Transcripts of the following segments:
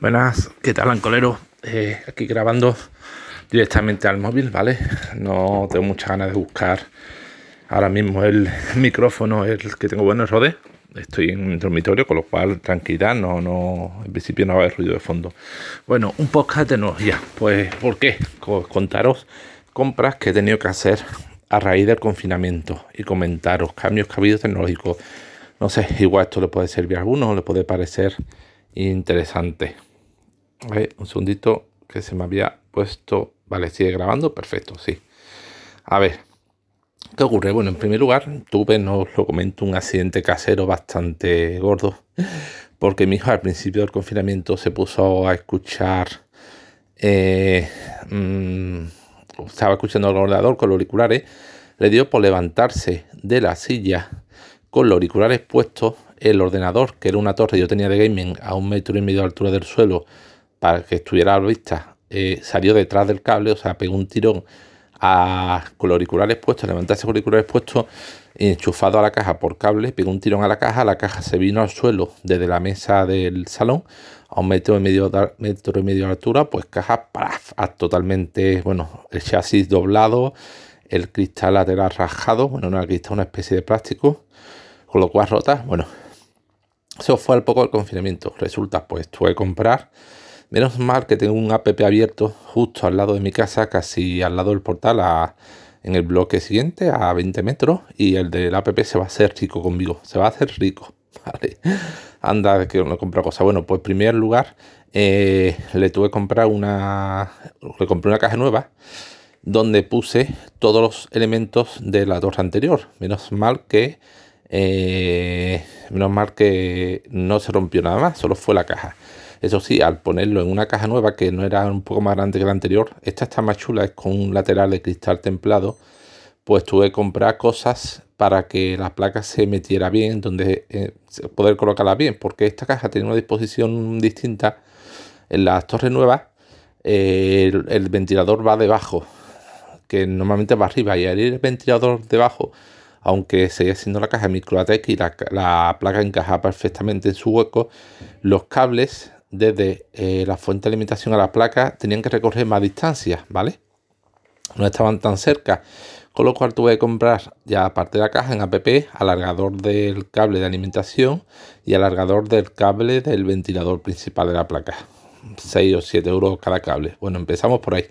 Buenas, ¿qué tal, Ancolero? Eh, aquí grabando directamente al móvil, ¿vale? No tengo muchas ganas de buscar ahora mismo el micrófono, el que tengo bueno, Rode. Estoy en un dormitorio, con lo cual tranquilidad, no, no, en principio no va a haber ruido de fondo. Bueno, un podcast de tecnología. Pues, ¿por qué? Contaros compras que he tenido que hacer a raíz del confinamiento y comentaros cambios que ha habido tecnológicos. No sé, igual esto le puede servir a alguno, le puede parecer interesante. Un segundito que se me había puesto. Vale, sigue grabando, perfecto, sí. A ver, ¿qué ocurre? Bueno, en primer lugar, tuve, no os lo comento, un accidente casero bastante gordo. Porque mi hijo al principio del confinamiento se puso a escuchar. Eh, mm, estaba escuchando el ordenador con los auriculares. Le dio por levantarse de la silla con los auriculares puestos, el ordenador, que era una torre, yo tenía de gaming a un metro y medio de altura del suelo, para que estuviera a la vista, eh, salió detrás del cable, o sea, pegó un tirón a, con los auriculares puestos, levantarse con los auriculares puestos, enchufado a la caja por cable, pegó un tirón a la caja, la caja se vino al suelo desde la mesa del salón a un metro y medio de, metro y medio de altura, pues caja totalmente, bueno, el chasis doblado, el cristal lateral rajado, bueno, no era cristal, una especie de plástico, con lo cual rota, bueno, eso fue al poco del confinamiento. Resulta, pues tuve que comprar. Menos mal que tengo un app abierto justo al lado de mi casa, casi al lado del portal, en el bloque siguiente, a 20 metros. Y el del app se va a hacer rico conmigo. Se va a hacer rico. Vale. Anda, que no compro cosas. Bueno, pues en primer lugar, eh, le tuve que comprar una. Le compré una caja nueva donde puse todos los elementos de la torre anterior. Menos mal que eh, menos mal que no se rompió nada más, solo fue la caja. Eso sí, al ponerlo en una caja nueva que no era un poco más grande que la anterior, esta está más chula, es con un lateral de cristal templado, pues tuve que comprar cosas para que la placa se metiera bien, donde eh, poder colocarla bien, porque esta caja tiene una disposición distinta. En las torres nuevas, eh, el, ventilador va debajo, que normalmente va arriba, y el ventilador debajo aunque seguía siendo la caja Microatec y la, placa encaja perfectamente en su hueco, los cables desde eh, la fuente de alimentación a la placa tenían que recorrer más distancia, ¿vale? No estaban tan cerca, con lo cual tuve que comprar ya aparte de la caja en app alargador del cable de alimentación y alargador del cable del ventilador principal de la placa. 6 o 7 euros cada cable. Bueno, empezamos por ahí.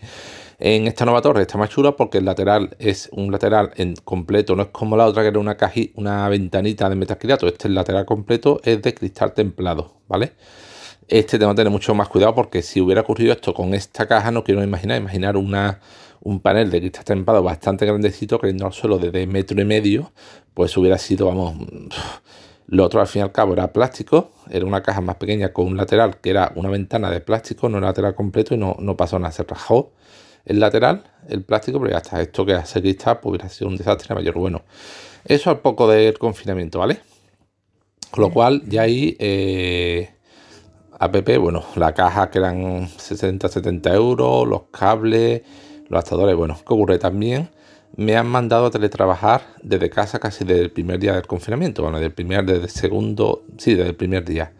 En esta nueva torre está más chula porque el lateral es un lateral en completo, no es como la otra que era una caja, una ventanita de metacrilato. Este el lateral completo es de cristal templado, ¿vale? Este tengo que tener mucho más cuidado porque si hubiera ocurrido esto con esta caja, no quiero imaginar, imaginar una, un panel de cristal templado bastante grandecito cayendo al suelo de metro y medio, pues hubiera sido, vamos, lo otro al fin y al cabo era plástico, era una caja más pequeña con un lateral que era una ventana de plástico, no lateral completo y no, no pasó nada, se rajó el lateral, el plástico, pero ya está. Esto que hace cristal pues hubiera sido un desastre mayor. Bueno, eso al poco del confinamiento, ¿vale? Con lo cual, ya ahí, eh, app, bueno, la caja que eran 60, 70 euros, los cables, los adaptadores, bueno, ¿qué ocurre también? Me han mandado a teletrabajar desde casa casi desde el primer día del confinamiento, bueno, desde el primer, desde el segundo, sí, desde el primer día.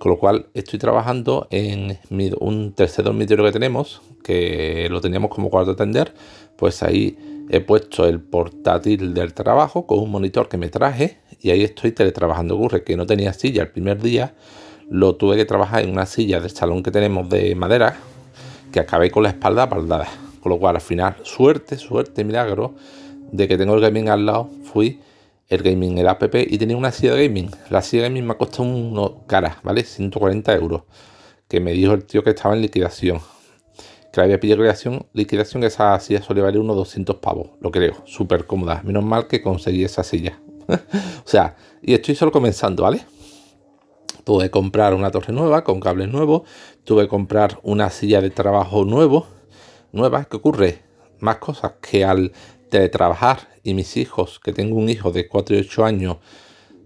Con lo cual estoy trabajando en un tercer dormitorio que tenemos, que lo teníamos como cuarto de atender, pues ahí he puesto el portátil del trabajo con un monitor que me traje y ahí estoy teletrabajando. Ocurre que no tenía silla el primer día, lo tuve que trabajar en una silla del salón que tenemos de madera, que acabé con la espalda apaldada. Con lo cual al final, suerte, suerte, milagro, de que tengo el gaming al lado, fui el gaming, el app y tenía una silla de gaming. La silla de gaming me ha costado unos caras, ¿vale? 140 euros. Que me dijo el tío que estaba en liquidación. Que había pillado liquidación, liquidación esa silla solía valer unos 200 pavos, lo creo. Súper cómoda. Menos mal que conseguí esa silla. o sea, y estoy solo comenzando, ¿vale? Tuve que comprar una torre nueva con cables nuevos. Tuve que comprar una silla de trabajo nuevo. Nueva, ¿qué ocurre? Más cosas que al trabajar y mis hijos, que tengo un hijo de 4 y 8 años,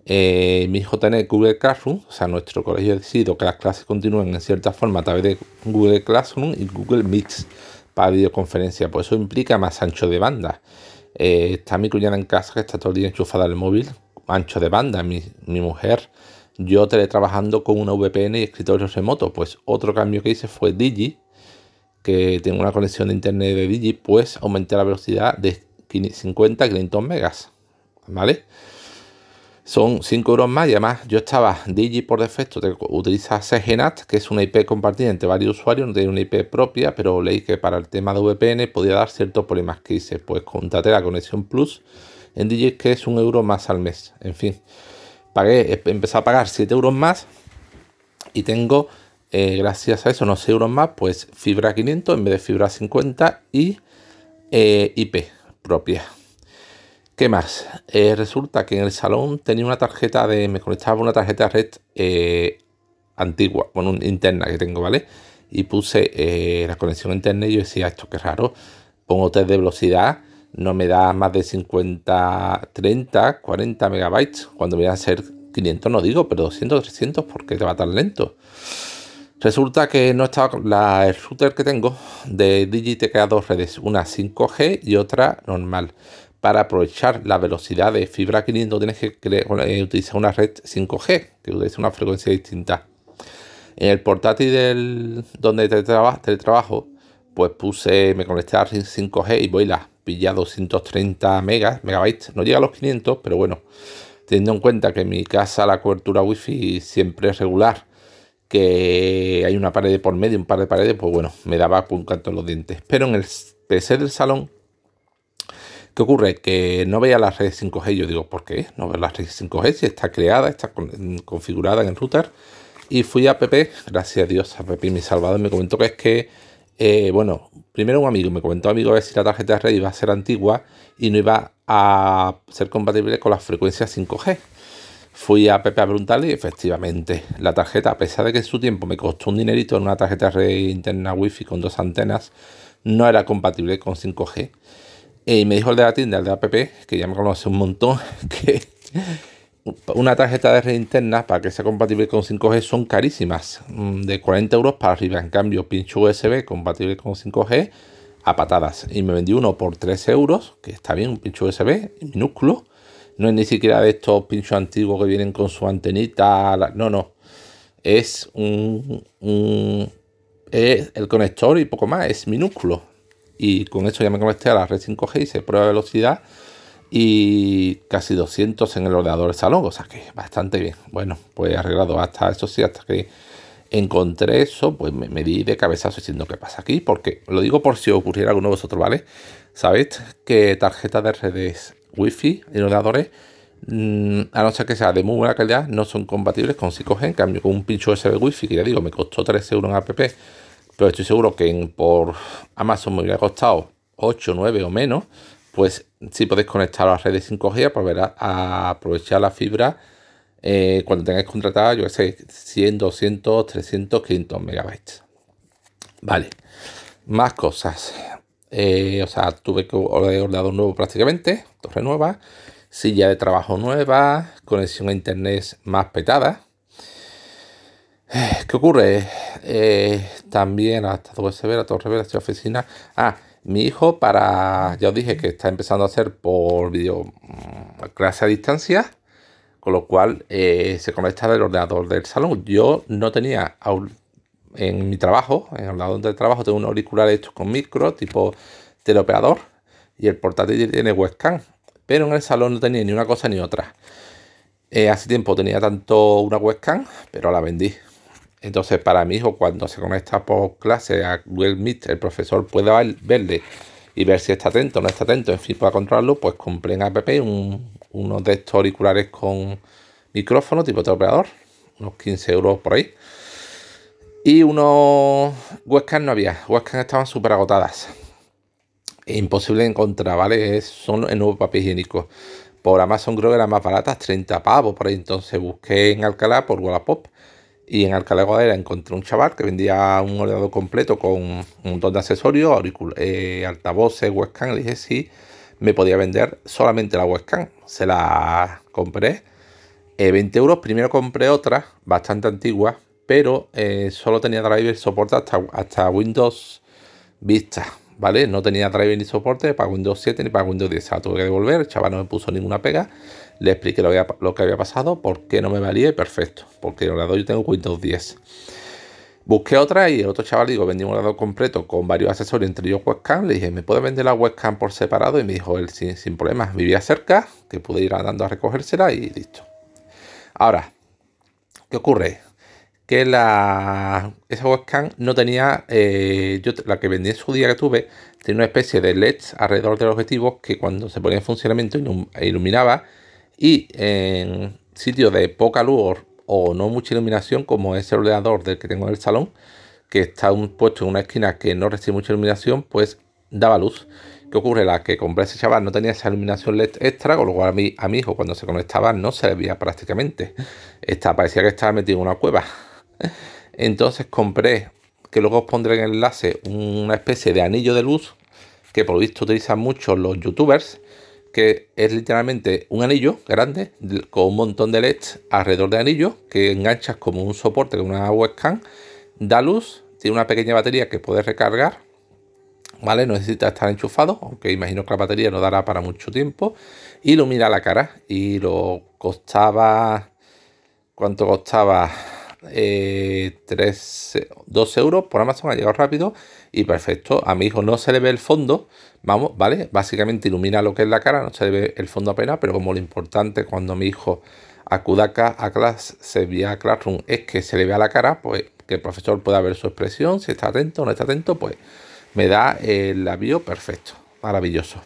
eh, mi hijo tiene Google Classroom, o sea, nuestro colegio ha decidido que las clases continúen en cierta forma a través de Google Classroom y Google Meet para videoconferencia, pues eso implica más ancho de banda. Eh, está mi cuñada en casa que está todo el día enchufada al móvil, ancho de banda, mi, mi mujer yo teletrabajando con una VPN y escritorio remoto. Pues otro cambio que hice fue Digi, que tengo una conexión de internet de Digi, pues aumenté la velocidad de 50 a 500 megas, ¿vale? Son 5 euros más y además yo estaba Digi por defecto, utiliza CGNAT, que es una IP compartida entre varios usuarios, no tiene una IP propia, pero leí que para el tema de VPN podía dar ciertos problemas que hice, pues contraté la conexión Plus en Digi que es un euro más al mes, en fin. Pagué, empecé a pagar 7 euros más y tengo, eh, gracias a eso, unos 6 euros más, pues fibra 500 en vez de fibra 50 y eh, IP propia. ¿Qué más? Eh, resulta que en el salón tenía una tarjeta de. Me conectaba una tarjeta red eh, antigua, bueno, una interna que tengo, ¿vale? Y puse eh, la conexión internet y yo decía, esto qué raro. Pongo test de velocidad, no me da más de 50, 30, 40 megabytes. Cuando voy a hacer 500, no digo, pero 200, 300, ¿por qué te va tan lento? Resulta que no estaba la, el router que tengo de Digi te queda dos redes, una 5G y otra normal para aprovechar la velocidad de fibra 500 tienes que eh, utilizar una red 5G, que utiliza una frecuencia distinta. En el portátil del, donde te, trabajo, pues puse, me conecté a 5G y voy la pilla 230 megas, megabytes. No llega a los 500, pero bueno, teniendo en cuenta que en mi casa la cobertura wifi siempre es regular, que hay una pared por medio, un par de paredes, pues bueno, me daba un canto los dientes. Pero en el PC del salón ¿Qué ocurre? Que no veía la red 5G. Yo digo, ¿por qué? No veo la red 5G si está creada, está configurada en el router. Y fui a PP, gracias a Dios, a PP mi salvador, me comentó que es que, eh, bueno, primero un amigo me comentó, amigo, a ver si la tarjeta de red iba a ser antigua y no iba a ser compatible con las frecuencias 5G. Fui a PP a preguntarle y efectivamente la tarjeta, a pesar de que su tiempo me costó un dinerito en una tarjeta de red interna wifi con dos antenas, no era compatible con 5G. Y me dijo el de la tienda, el de app, que ya me conoce un montón, que una tarjeta de red interna para que sea compatible con 5G son carísimas, mm, de 40 euros para arriba. En cambio, pincho USB compatible con 5G a patadas. Y me vendí uno por 3 euros, que está bien, un pincho USB minúsculo. No es ni siquiera de estos pinchos antiguos que vienen con su antenita. No, no. Es un, es el conector y poco más, es minúsculo y con esto ya me conecté a la red 5G y se prueba velocidad y casi 200 en el ordenador de salón, o sea que bastante bien. Bueno, pues arreglado hasta eso sí, hasta que encontré eso, pues me, di de cabezazo diciendo qué pasa aquí, porque lo digo por si ocurriera alguno de vosotros, ¿vale? Sabéis que tarjetas de redes wifi en ordenadores, mm, a no ser que sea de muy buena calidad, no son compatibles con 5G, en cambio con un pincho USB wifi, que ya digo, me costó 3 euros en app, pero estoy seguro que por Amazon me hubiera costado 8, 9 o menos, pues si podéis conectar a la red de 5G para a aprovechar la fibra eh, cuando tengáis contratada, yo sé, 100, 200, 300, 500 megabytes. Vale, más cosas. Eh, o sea, tuve que ordenador nuevo prácticamente, torre nueva, silla de trabajo nueva, conexión a internet más petada. ¿Qué ocurre? Eh, también hasta USB, la torre de la oficina. Ah, mi hijo para, ya os dije que está empezando a hacer por video mm, clase a distancia, con lo cual eh, se conecta del ordenador del salón. Yo no tenía en mi trabajo, en el ordenador del trabajo, tengo un auricular hecho con micro, tipo teleoperador, y el portátil tiene webcam, pero en el salón no tenía ni una cosa ni otra. Eh, hace tiempo tenía tanto una webcam, pero la vendí. Entonces, para mi hijo, cuando se conecta por clase a Google Meet, el profesor puede verle y ver si está atento o no está atento, en fin, para controlarlo, pues compré en app unos de estos auriculares con micrófono tipo operador, unos 15 euros por ahí. Y unos webcam no había, webcam estaban súper agotadas. Imposible encontrar, ¿vale? son el nuevo papel higiénico. Por Amazon creo que eran más baratas, 30 pavos por ahí. Entonces busqué en Alcalá por Wallapop y en Alcalá de Guadalajara encontré un chaval que vendía un ordenador completo con un montón de accesorios, eh, altavoces, webcam. Le dije si me podía vender solamente la webcam. Se la compré. 20 eh, euros. Primero compré otra, bastante antigua, pero eh, solo tenía driver soporte hasta, hasta Windows Vista, ¿vale? No tenía driver ni soporte para Windows 7 ni para Windows 10. O tuve que devolver, el chaval no me puso ninguna pega. Le expliqué lo, que había pasado, por qué no me valía y perfecto. Porque el ordenador yo tengo Windows 10. Busqué otra y el otro chaval, digo, vendí un ordenador completo con varios accesorios, entre ellos webcam. Le dije, ¿me puede vender la webcam por separado? Y me dijo él, sin, sin problemas. Vivía cerca, que pude ir andando a recogérsela y listo. Ahora, ¿qué ocurre? Que la, esa webcam no tenía, eh, yo la que vendí en su día que tuve, tenía una especie de LEDs alrededor del objetivo que cuando se ponía en funcionamiento iluminaba y en sitios de poca luz o no mucha iluminación como es el ordenador del que tengo en el salón, que está puesto en una esquina que no recibe mucha iluminación, pues daba luz. ¿Qué ocurre? La que compré ese chaval no tenía esa iluminación LED extra, con lo cual a mi, a mi hijo cuando se conectaba no se veía prácticamente. Esta, parecía que estaba metido en una cueva. Entonces compré, que luego os pondré en el enlace, una especie de anillo de luz que por lo visto utilizan mucho los youtubers, que es literalmente un anillo grande con un montón de LEDs alrededor del anillo que enganchas como un soporte con una webcam, da luz, tiene una pequeña batería que puedes recargar, ¿vale? No necesita estar enchufado, aunque imagino que la batería no dará para mucho tiempo, ilumina la cara y lo costaba, ¿cuánto costaba? Eh, 3, 2 euros por Amazon, ha llegado rápido y perfecto. A mi hijo no se le ve el fondo, vamos, ¿vale? Básicamente ilumina lo que es la cara, no se le ve el fondo apenas, pero como lo importante cuando mi hijo acuda acá a clase, se vea a Classroom, es que se le vea la cara, pues que el profesor pueda ver su expresión, si está atento o no está atento, pues me da el avión perfecto, maravilloso.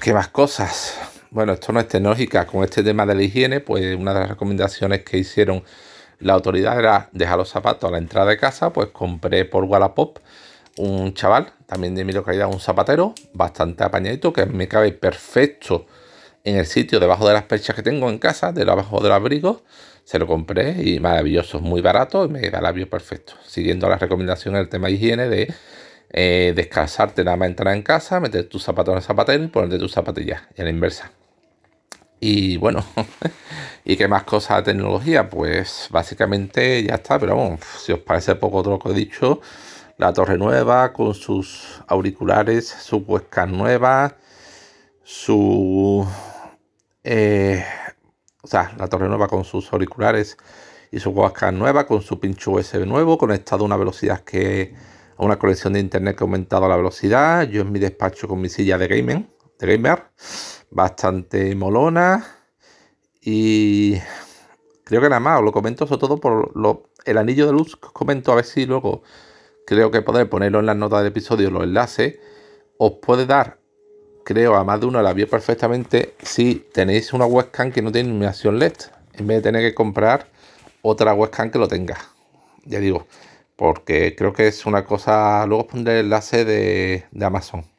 ¿Qué más cosas? Bueno, esto no es tecnológica, con este tema de la higiene, pues una de las recomendaciones que hicieron la autoridad era dejar los zapatos a la entrada de casa, pues compré por Wallapop un chaval, también de mi localidad, un zapatero, bastante apañadito, que me cabe perfecto en el sitio debajo de las perchas que tengo en casa, debajo del abrigo, se lo compré y maravilloso, muy barato y me da el avión perfecto, siguiendo las recomendaciones del tema de higiene de eh, nada más entrar en casa, meter tus zapatos en el zapatero y ponerte tus zapatillas, y a la inversa. Y bueno, ¿y qué más cosas de tecnología? Pues básicamente ya está, pero si os parece poco todo lo que he dicho, la torre nueva con sus auriculares, su webcam nueva, su... Eh, o sea, la torre nueva con sus auriculares y su webcam nueva, con su pincho USB nuevo, conectado a una velocidad que... a una conexión de internet que ha aumentado la velocidad, yo en mi despacho con mi silla de gaming, gamer bastante molona. Y creo que nada más, os lo comento sobre todo por lo, el anillo de luz os comento, a ver si luego creo que poder ponerlo en las notas del episodio, los enlaces, os puede dar, creo, a más de uno la vio perfectamente si tenéis una webcam que no tiene iluminación LED, en vez de tener que comprar otra webcam que lo tenga. Ya digo, porque creo que es una cosa, luego os pondré el enlace de, de Amazon.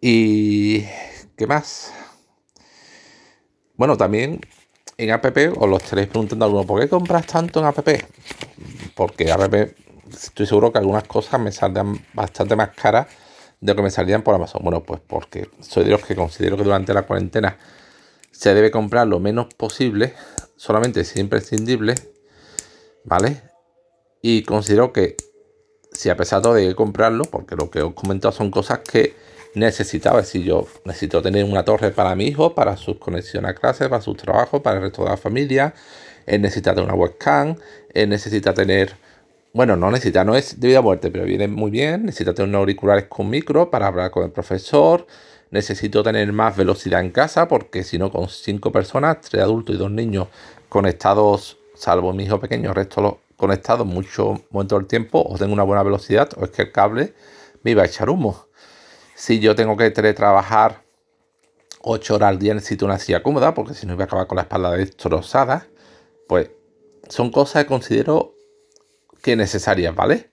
¿Y qué más? Bueno, también en app os lo estaréis preguntando a alguno, ¿por qué compras tanto en app? Porque app estoy seguro que algunas cosas me saldrán bastante más caras de lo que me salían por Amazon. Bueno, pues porque soy de los que considero que durante la cuarentena se debe comprar lo menos posible, solamente si imprescindible, ¿vale? Y considero que si a pesar de de comprarlo, porque lo que os he comentado son cosas que necesitaba. Si yo necesito tener una torre para mi hijo, para sus conexiones a clase, para sus trabajos, para el resto de la familia. Él necesita tener una webcam. Necesita tener. Bueno, no necesita, no es de vida a muerte, pero viene muy bien. Necesita tener unos auriculares con micro para hablar con el profesor. Necesito tener más velocidad en casa porque si no, con cinco personas, tres adultos y dos niños conectados, salvo mi hijo pequeño, el resto los conectados mucho momento del tiempo, o tengo una buena velocidad, o es que el cable me iba a echar humo si yo tengo que teletrabajar 8 horas al día necesito una silla cómoda, porque si no voy a acabar con la espalda destrozada, pues son cosas que considero que necesarias, ¿vale?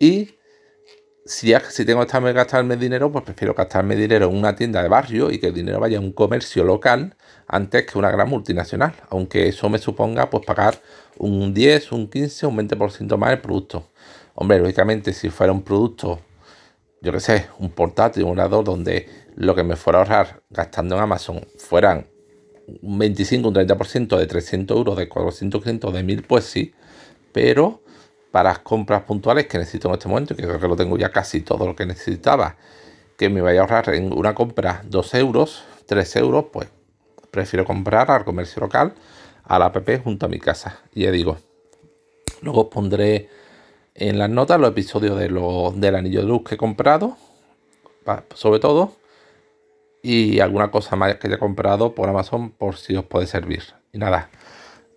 Y si, si tengo que gastarme dinero, pues prefiero gastarme dinero en una tienda de barrio y que el dinero vaya a un comercio local antes que una gran multinacional, aunque eso me suponga pues pagar un 10, un 15, un 20% más el producto. Hombre, lógicamente si fuera un producto yo qué sé, un portátil, un ordenador donde lo que me fuera a ahorrar gastando en Amazon fueran un 25, un 30% de 300 euros, de 400, 500, de 1000, pues sí. Pero para compras puntuales que necesito en este momento, que creo que lo tengo ya casi todo lo que necesitaba, que me vaya a ahorrar en una compra 2 euros, 3 euros, pues prefiero comprar al comercio local, a la app junto a mi casa. Y ya digo, luego pondré en las notas los episodios de lo, del anillo de luz que he comprado, sobre todo, y alguna cosa más que haya comprado por Amazon por si os puede servir. Y nada,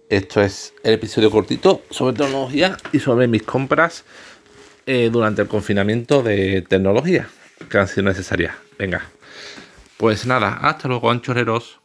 esto es el episodio cortito sobre tecnología y sobre mis compras eh, durante el confinamiento de tecnología que han sido necesarias. Venga, pues nada, hasta luego, anchoreros.